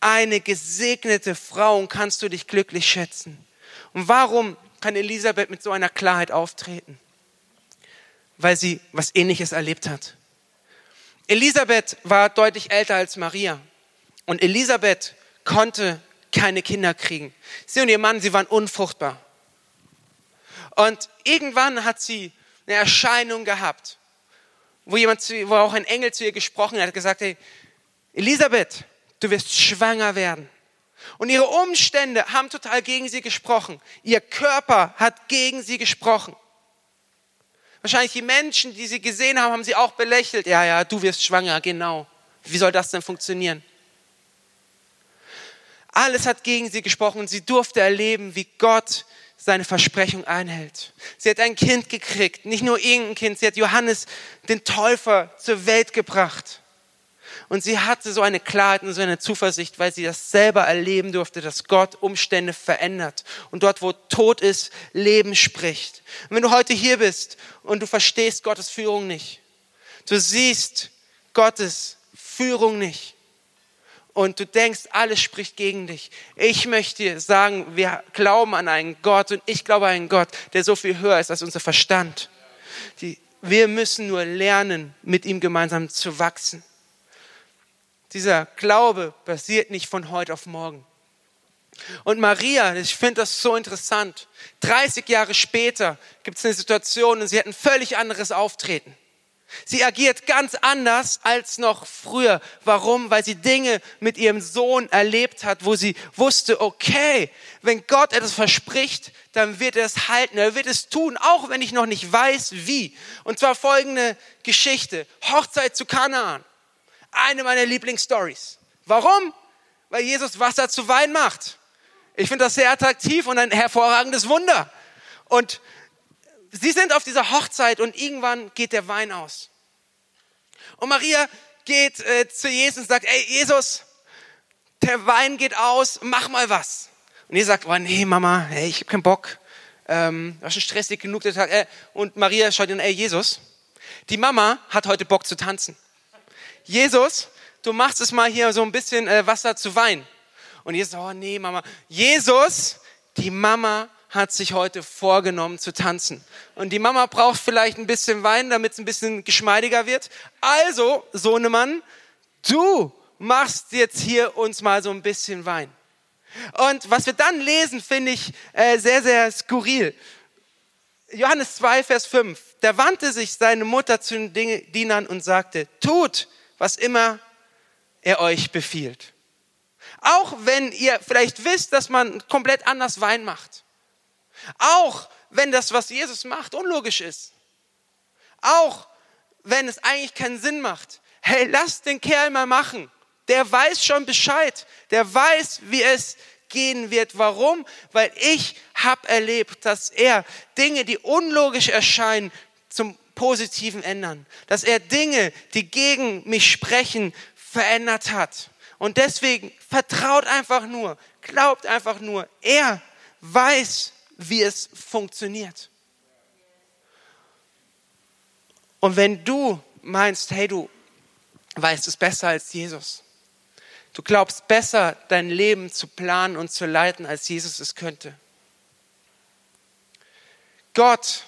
eine gesegnete Frau und kannst du dich glücklich schätzen. Und warum kann Elisabeth mit so einer Klarheit auftreten? Weil sie was Ähnliches erlebt hat. Elisabeth war deutlich älter als Maria. Und Elisabeth konnte keine Kinder kriegen. Sie und ihr Mann, sie waren unfruchtbar. Und irgendwann hat sie eine Erscheinung gehabt, wo jemand, zu, wo auch ein Engel zu ihr gesprochen hat, gesagt, hey, Elisabeth, du wirst schwanger werden. Und ihre Umstände haben total gegen sie gesprochen. Ihr Körper hat gegen sie gesprochen. Wahrscheinlich die Menschen, die sie gesehen haben, haben sie auch belächelt. Ja, ja, du wirst schwanger, genau. Wie soll das denn funktionieren? Alles hat gegen sie gesprochen und sie durfte erleben, wie Gott seine Versprechung einhält. Sie hat ein Kind gekriegt, nicht nur irgendein Kind, sie hat Johannes, den Täufer, zur Welt gebracht. Und sie hatte so eine Klarheit und so eine Zuversicht, weil sie das selber erleben durfte, dass Gott Umstände verändert. Und dort, wo Tod ist, Leben spricht. Und wenn du heute hier bist und du verstehst Gottes Führung nicht, du siehst Gottes Führung nicht, und du denkst, alles spricht gegen dich. Ich möchte dir sagen, wir glauben an einen Gott und ich glaube an einen Gott, der so viel höher ist als unser Verstand. Die, wir müssen nur lernen, mit ihm gemeinsam zu wachsen. Dieser Glaube passiert nicht von heute auf morgen. Und Maria, ich finde das so interessant. 30 Jahre später gibt es eine Situation und sie hat ein völlig anderes Auftreten. Sie agiert ganz anders als noch früher. Warum? Weil sie Dinge mit ihrem Sohn erlebt hat, wo sie wusste, okay, wenn Gott etwas verspricht, dann wird er es halten, er wird es tun, auch wenn ich noch nicht weiß, wie. Und zwar folgende Geschichte. Hochzeit zu Kanaan. Eine meiner Lieblingsstories. Warum? Weil Jesus Wasser zu Wein macht. Ich finde das sehr attraktiv und ein hervorragendes Wunder. Und sie sind auf dieser Hochzeit und irgendwann geht der Wein aus. Und Maria geht äh, zu Jesus und sagt, ey Jesus, der Wein geht aus, mach mal was. Und Jesus sagt, oh nee Mama, ey, ich habe keinen Bock. Ähm, war schon stressig genug der Tag. Äh, und Maria schaut ihn, ey Jesus, die Mama hat heute Bock zu tanzen. Jesus, du machst es mal hier so ein bisschen äh, Wasser zu Wein. Und Jesus, oh nee Mama. Jesus, die Mama hat sich heute vorgenommen zu tanzen. Und die Mama braucht vielleicht ein bisschen Wein, damit es ein bisschen geschmeidiger wird. Also, Sohnemann, du machst jetzt hier uns mal so ein bisschen Wein. Und was wir dann lesen, finde ich äh, sehr, sehr skurril. Johannes 2, Vers 5. Da wandte sich seine Mutter zu den Dienern und sagte, tut, was immer er euch befiehlt. Auch wenn ihr vielleicht wisst, dass man komplett anders Wein macht. Auch wenn das, was Jesus macht, unlogisch ist. Auch wenn es eigentlich keinen Sinn macht. Hey, lass den Kerl mal machen. Der weiß schon Bescheid. Der weiß, wie es gehen wird. Warum? Weil ich habe erlebt, dass er Dinge, die unlogisch erscheinen, zum Positiven ändern. Dass er Dinge, die gegen mich sprechen, verändert hat. Und deswegen vertraut einfach nur, glaubt einfach nur. Er weiß, wie es funktioniert. Und wenn du meinst, hey, du weißt es besser als Jesus, du glaubst besser, dein Leben zu planen und zu leiten, als Jesus es könnte. Gott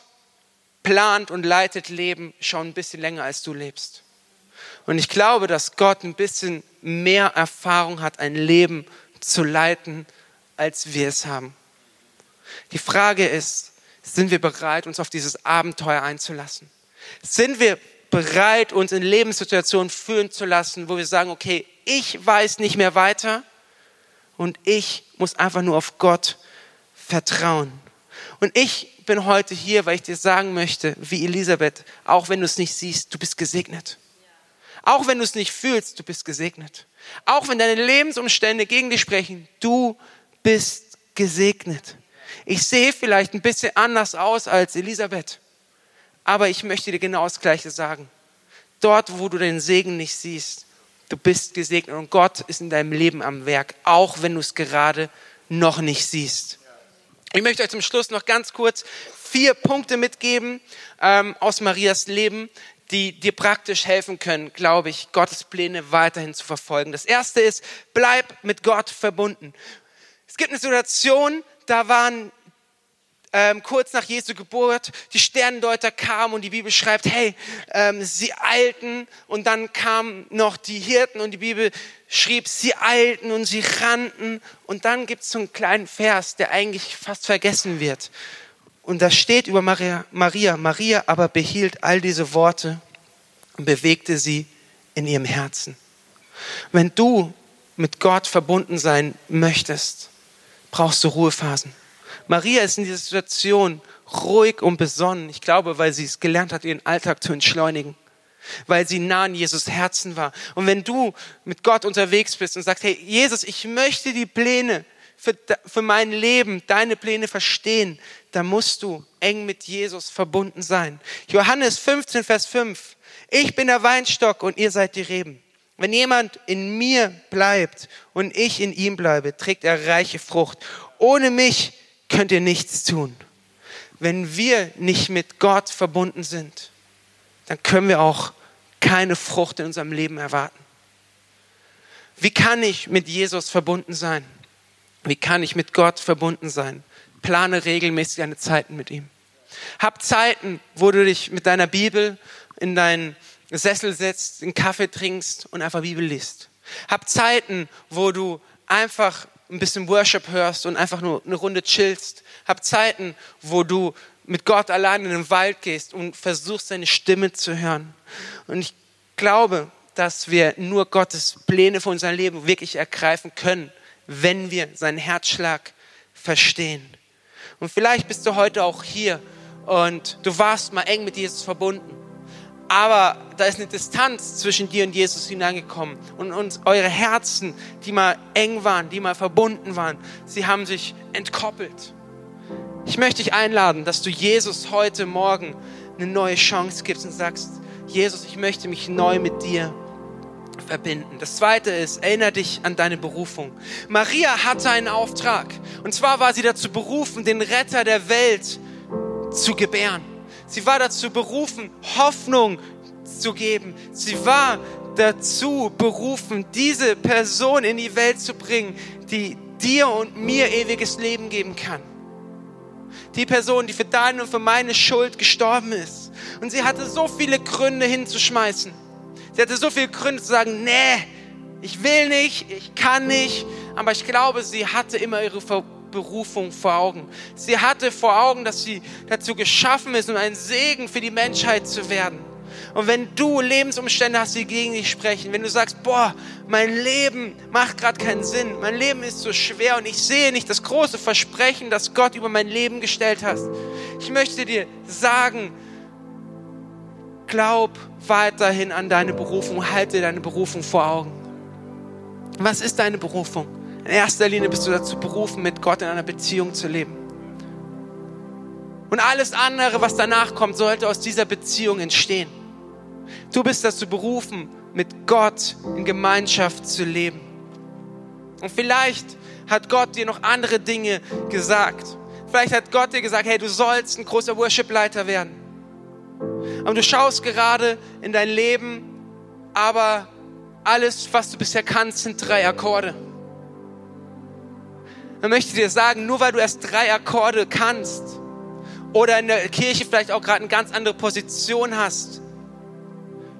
plant und leitet Leben schon ein bisschen länger, als du lebst. Und ich glaube, dass Gott ein bisschen mehr Erfahrung hat, ein Leben zu leiten, als wir es haben. Die Frage ist, sind wir bereit, uns auf dieses Abenteuer einzulassen? Sind wir bereit, uns in Lebenssituationen führen zu lassen, wo wir sagen, okay, ich weiß nicht mehr weiter und ich muss einfach nur auf Gott vertrauen. Und ich bin heute hier, weil ich dir sagen möchte, wie Elisabeth, auch wenn du es nicht siehst, du bist gesegnet. Auch wenn du es nicht fühlst, du bist gesegnet. Auch wenn deine Lebensumstände gegen dich sprechen, du bist gesegnet. Ich sehe vielleicht ein bisschen anders aus als Elisabeth, aber ich möchte dir genau das Gleiche sagen. Dort, wo du den Segen nicht siehst, du bist gesegnet und Gott ist in deinem Leben am Werk, auch wenn du es gerade noch nicht siehst. Ich möchte euch zum Schluss noch ganz kurz vier Punkte mitgeben ähm, aus Marias Leben, die dir praktisch helfen können, glaube ich, Gottes Pläne weiterhin zu verfolgen. Das erste ist, bleib mit Gott verbunden. Es gibt eine Situation, da waren ähm, kurz nach Jesu Geburt die Sterndeuter kamen und die Bibel schreibt, hey, ähm, sie eilten und dann kamen noch die Hirten und die Bibel schrieb, sie eilten und sie rannten und dann gibt es so einen kleinen Vers, der eigentlich fast vergessen wird. Und da steht über Maria, Maria, Maria aber behielt all diese Worte und bewegte sie in ihrem Herzen. Wenn du mit Gott verbunden sein möchtest, brauchst du Ruhephasen. Maria ist in dieser Situation ruhig und besonnen. Ich glaube, weil sie es gelernt hat, ihren Alltag zu entschleunigen. Weil sie nah an Jesus Herzen war. Und wenn du mit Gott unterwegs bist und sagst, hey, Jesus, ich möchte die Pläne für, für mein Leben, deine Pläne verstehen, dann musst du eng mit Jesus verbunden sein. Johannes 15, Vers 5. Ich bin der Weinstock und ihr seid die Reben. Wenn jemand in mir bleibt und ich in ihm bleibe, trägt er reiche Frucht. Ohne mich könnt ihr nichts tun. Wenn wir nicht mit Gott verbunden sind, dann können wir auch keine Frucht in unserem Leben erwarten. Wie kann ich mit Jesus verbunden sein? Wie kann ich mit Gott verbunden sein? Plane regelmäßig deine Zeiten mit ihm. Hab Zeiten, wo du dich mit deiner Bibel in deinen Sessel setzt, einen Kaffee trinkst und einfach Bibel liest. Hab Zeiten, wo du einfach ein bisschen Worship hörst und einfach nur eine Runde chillst. Hab Zeiten, wo du mit Gott allein in den Wald gehst und versuchst, seine Stimme zu hören. Und ich glaube, dass wir nur Gottes Pläne für unser Leben wirklich ergreifen können, wenn wir seinen Herzschlag verstehen. Und vielleicht bist du heute auch hier und du warst mal eng mit Jesus verbunden. Aber da ist eine Distanz zwischen dir und Jesus hineingekommen. Und uns, eure Herzen, die mal eng waren, die mal verbunden waren, sie haben sich entkoppelt. Ich möchte dich einladen, dass du Jesus heute Morgen eine neue Chance gibst und sagst, Jesus, ich möchte mich neu mit dir verbinden. Das zweite ist, erinnere dich an deine Berufung. Maria hatte einen Auftrag. Und zwar war sie dazu berufen, den Retter der Welt zu gebären. Sie war dazu berufen, Hoffnung zu geben. Sie war dazu berufen, diese Person in die Welt zu bringen, die dir und mir ewiges Leben geben kann. Die Person, die für deine und für meine Schuld gestorben ist. Und sie hatte so viele Gründe hinzuschmeißen. Sie hatte so viele Gründe zu sagen, nee, ich will nicht, ich kann nicht. Aber ich glaube, sie hatte immer ihre Berufung vor Augen. Sie hatte vor Augen, dass sie dazu geschaffen ist, um ein Segen für die Menschheit zu werden. Und wenn du Lebensumstände hast, die gegen dich sprechen, wenn du sagst, boah, mein Leben macht gerade keinen Sinn, mein Leben ist so schwer und ich sehe nicht das große Versprechen, das Gott über mein Leben gestellt hat. Ich möchte dir sagen, glaub weiterhin an deine Berufung, halte deine Berufung vor Augen. Was ist deine Berufung? In erster Linie bist du dazu berufen, mit Gott in einer Beziehung zu leben. Und alles andere, was danach kommt, sollte aus dieser Beziehung entstehen. Du bist dazu berufen, mit Gott in Gemeinschaft zu leben. Und vielleicht hat Gott dir noch andere Dinge gesagt. Vielleicht hat Gott dir gesagt, hey, du sollst ein großer Worship-Leiter werden. Und du schaust gerade in dein Leben, aber alles, was du bisher kannst, sind drei Akkorde. Dann möchte dir sagen, nur weil du erst drei Akkorde kannst oder in der Kirche vielleicht auch gerade eine ganz andere Position hast,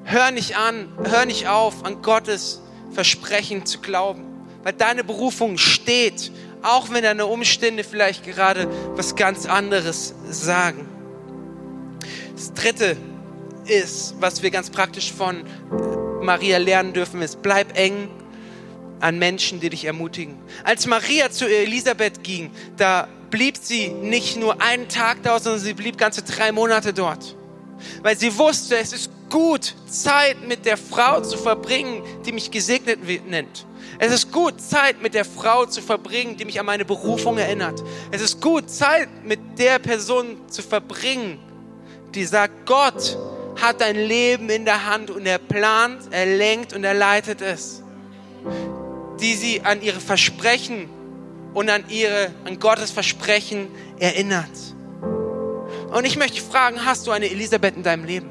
hör nicht an, hör nicht auf, an Gottes Versprechen zu glauben, weil deine Berufung steht, auch wenn deine Umstände vielleicht gerade was ganz anderes sagen. Das dritte ist, was wir ganz praktisch von Maria lernen dürfen, ist, bleib eng an Menschen, die dich ermutigen. Als Maria zu Elisabeth ging, da blieb sie nicht nur einen Tag dort, sondern sie blieb ganze drei Monate dort. Weil sie wusste, es ist gut, Zeit mit der Frau zu verbringen, die mich gesegnet nennt. Es ist gut, Zeit mit der Frau zu verbringen, die mich an meine Berufung erinnert. Es ist gut, Zeit mit der Person zu verbringen, die sagt, Gott hat dein Leben in der Hand und er plant, er lenkt und er leitet es. Die sie an ihre Versprechen und an ihre, an Gottes Versprechen erinnert. Und ich möchte fragen, hast du eine Elisabeth in deinem Leben?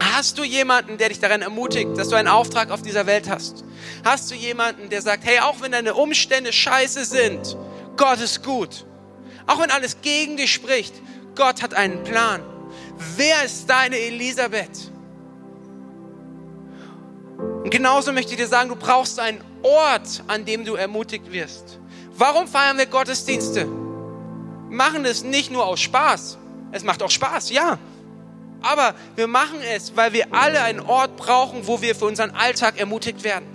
Hast du jemanden, der dich daran ermutigt, dass du einen Auftrag auf dieser Welt hast? Hast du jemanden, der sagt, hey, auch wenn deine Umstände scheiße sind, Gott ist gut. Auch wenn alles gegen dich spricht, Gott hat einen Plan. Wer ist deine Elisabeth? Und genauso möchte ich dir sagen, du brauchst einen Ort, an dem du ermutigt wirst. Warum feiern wir Gottesdienste? Wir machen es nicht nur aus Spaß. Es macht auch Spaß, ja. Aber wir machen es, weil wir alle einen Ort brauchen, wo wir für unseren Alltag ermutigt werden.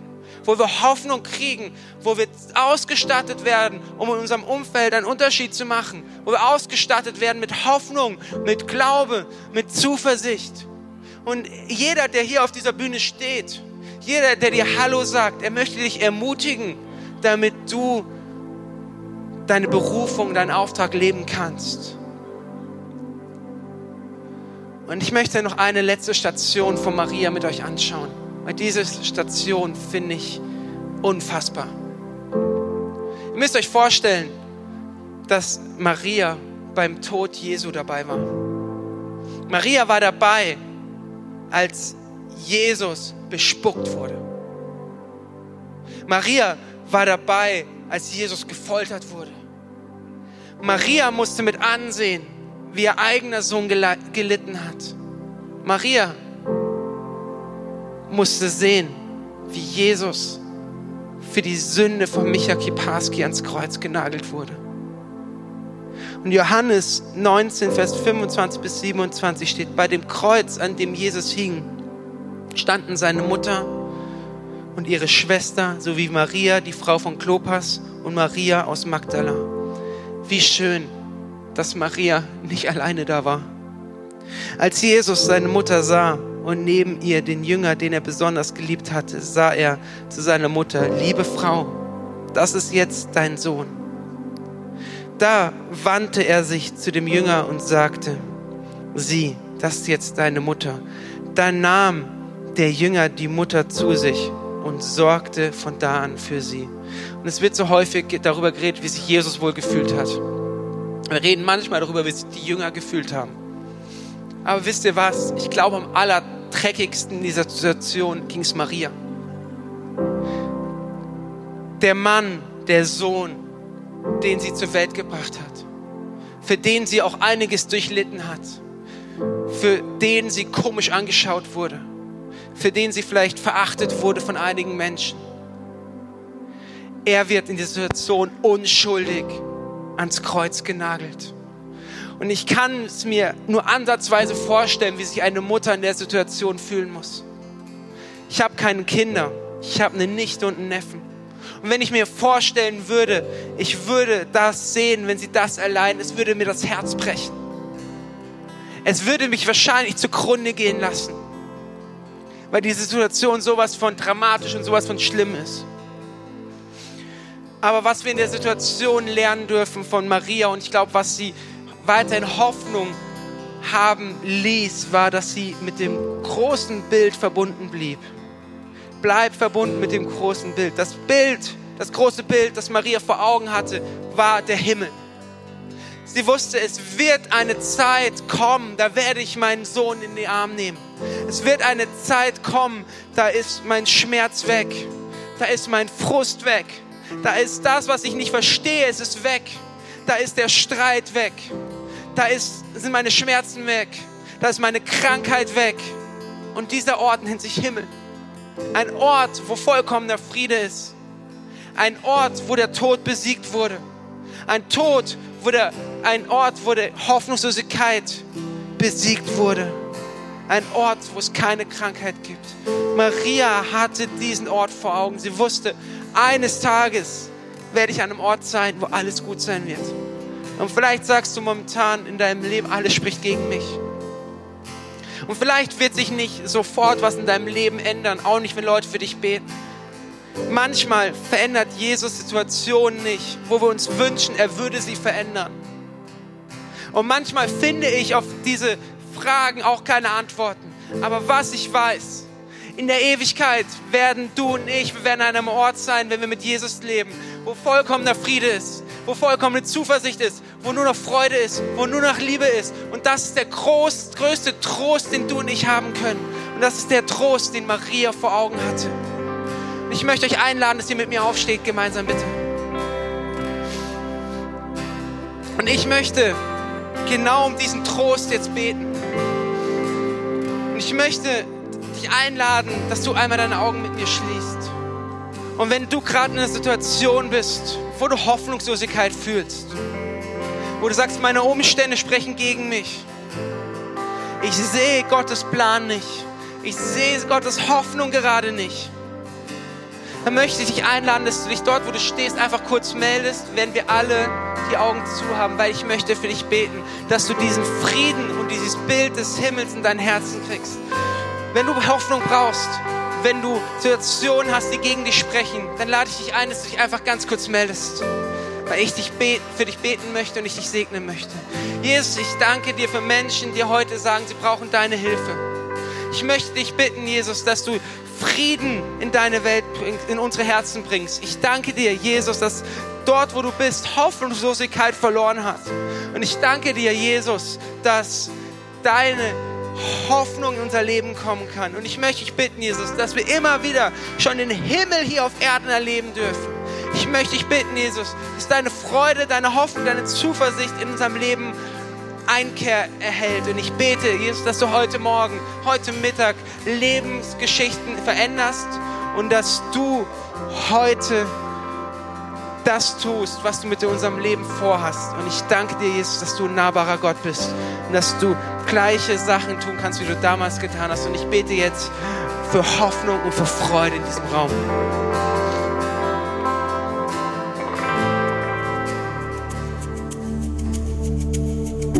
wo wir Hoffnung kriegen, wo wir ausgestattet werden, um in unserem Umfeld einen Unterschied zu machen, wo wir ausgestattet werden mit Hoffnung, mit Glaube, mit Zuversicht. Und jeder, der hier auf dieser Bühne steht, jeder, der dir Hallo sagt, er möchte dich ermutigen, damit du deine Berufung, deinen Auftrag leben kannst. Und ich möchte noch eine letzte Station von Maria mit euch anschauen, weil diese Station finde ich unfassbar. Ihr müsst euch vorstellen, dass Maria beim Tod Jesu dabei war. Maria war dabei, als Jesus bespuckt wurde. Maria war dabei, als Jesus gefoltert wurde. Maria musste mit ansehen, wie ihr eigener Sohn gelitten hat. Maria musste sehen, wie Jesus für die Sünde von Micha Kiparski ans Kreuz genagelt wurde. Und Johannes 19, Vers 25 bis 27 steht, bei dem Kreuz, an dem Jesus hing, standen seine Mutter und ihre Schwester sowie Maria, die Frau von Klopas und Maria aus Magdala. Wie schön, dass Maria nicht alleine da war. Als Jesus seine Mutter sah und neben ihr den Jünger, den er besonders geliebt hatte, sah er zu seiner Mutter, liebe Frau, das ist jetzt dein Sohn. Da wandte er sich zu dem Jünger und sagte, sieh, das ist jetzt deine Mutter. Da nahm der Jünger die Mutter zu sich und sorgte von da an für sie. Und es wird so häufig darüber geredet, wie sich Jesus wohl gefühlt hat. Wir reden manchmal darüber, wie sich die Jünger gefühlt haben. Aber wisst ihr was? Ich glaube, am allerdreckigsten in dieser Situation ging es Maria. Der Mann, der Sohn, den sie zur Welt gebracht hat, für den sie auch einiges durchlitten hat, für den sie komisch angeschaut wurde für den sie vielleicht verachtet wurde von einigen Menschen. Er wird in dieser Situation unschuldig ans Kreuz genagelt. Und ich kann es mir nur ansatzweise vorstellen, wie sich eine Mutter in der Situation fühlen muss. Ich habe keine Kinder, ich habe eine Nichte und einen Neffen. Und wenn ich mir vorstellen würde, ich würde das sehen, wenn sie das allein, es würde mir das Herz brechen. Es würde mich wahrscheinlich zugrunde gehen lassen weil diese Situation sowas von dramatisch und sowas von schlimm ist. Aber was wir in der Situation lernen dürfen von Maria und ich glaube, was sie weiterhin Hoffnung haben ließ, war, dass sie mit dem großen Bild verbunden blieb. Bleib verbunden mit dem großen Bild. Das Bild, das große Bild, das Maria vor Augen hatte, war der Himmel. Sie wusste, es wird eine Zeit kommen, da werde ich meinen Sohn in den Arm nehmen. Es wird eine Zeit kommen, da ist mein Schmerz weg. Da ist mein Frust weg. Da ist das, was ich nicht verstehe, es ist weg. Da ist der Streit weg. Da ist, sind meine Schmerzen weg. Da ist meine Krankheit weg. Und dieser Ort nennt sich Himmel. Ein Ort, wo vollkommener Friede ist. Ein Ort, wo der Tod besiegt wurde. Ein Tod, der, ein Ort, wo die Hoffnungslosigkeit besiegt wurde. Ein Ort, wo es keine Krankheit gibt. Maria hatte diesen Ort vor Augen. Sie wusste, eines Tages werde ich an einem Ort sein, wo alles gut sein wird. Und vielleicht sagst du momentan in deinem Leben, alles spricht gegen mich. Und vielleicht wird sich nicht sofort was in deinem Leben ändern, auch nicht, wenn Leute für dich beten. Manchmal verändert Jesus Situationen nicht, wo wir uns wünschen, er würde sie verändern. Und manchmal finde ich auf diese Fragen auch keine Antworten. Aber was ich weiß, in der Ewigkeit werden du und ich, wir werden an einem Ort sein, wenn wir mit Jesus leben, wo vollkommener Friede ist, wo vollkommene Zuversicht ist, wo nur noch Freude ist, wo nur noch Liebe ist. Und das ist der groß, größte Trost, den du und ich haben können. Und das ist der Trost, den Maria vor Augen hatte. Ich möchte euch einladen, dass ihr mit mir aufsteht, gemeinsam bitte. Und ich möchte genau um diesen Trost jetzt beten. Und ich möchte dich einladen, dass du einmal deine Augen mit mir schließt. Und wenn du gerade in einer Situation bist, wo du Hoffnungslosigkeit fühlst, wo du sagst, meine Umstände sprechen gegen mich, ich sehe Gottes Plan nicht, ich sehe Gottes Hoffnung gerade nicht dann möchte ich dich einladen, dass du dich dort, wo du stehst, einfach kurz meldest, wenn wir alle die Augen zu haben, weil ich möchte für dich beten, dass du diesen Frieden und dieses Bild des Himmels in dein Herzen kriegst. Wenn du Hoffnung brauchst, wenn du Situationen hast, die gegen dich sprechen, dann lade ich dich ein, dass du dich einfach ganz kurz meldest weil ich dich beten, für dich beten möchte und ich dich segnen möchte. Jesus, ich danke dir für Menschen, die heute sagen, sie brauchen deine Hilfe. Ich möchte dich bitten, Jesus, dass du Frieden in deine Welt bringst, in unsere Herzen bringst. Ich danke dir, Jesus, dass dort, wo du bist, Hoffnungslosigkeit verloren hat. Und ich danke dir, Jesus, dass deine Hoffnung in unser Leben kommen kann. Und ich möchte dich bitten, Jesus, dass wir immer wieder schon den Himmel hier auf Erden erleben dürfen. Ich möchte dich bitten, Jesus, dass deine Freude, deine Hoffnung, deine Zuversicht in unserem Leben Einkehr erhält. Und ich bete, Jesus, dass du heute Morgen, heute Mittag Lebensgeschichten veränderst und dass du heute das tust, was du mit unserem Leben vorhast. Und ich danke dir, Jesus, dass du ein nahbarer Gott bist und dass du gleiche Sachen tun kannst, wie du damals getan hast. Und ich bete jetzt für Hoffnung und für Freude in diesem Raum.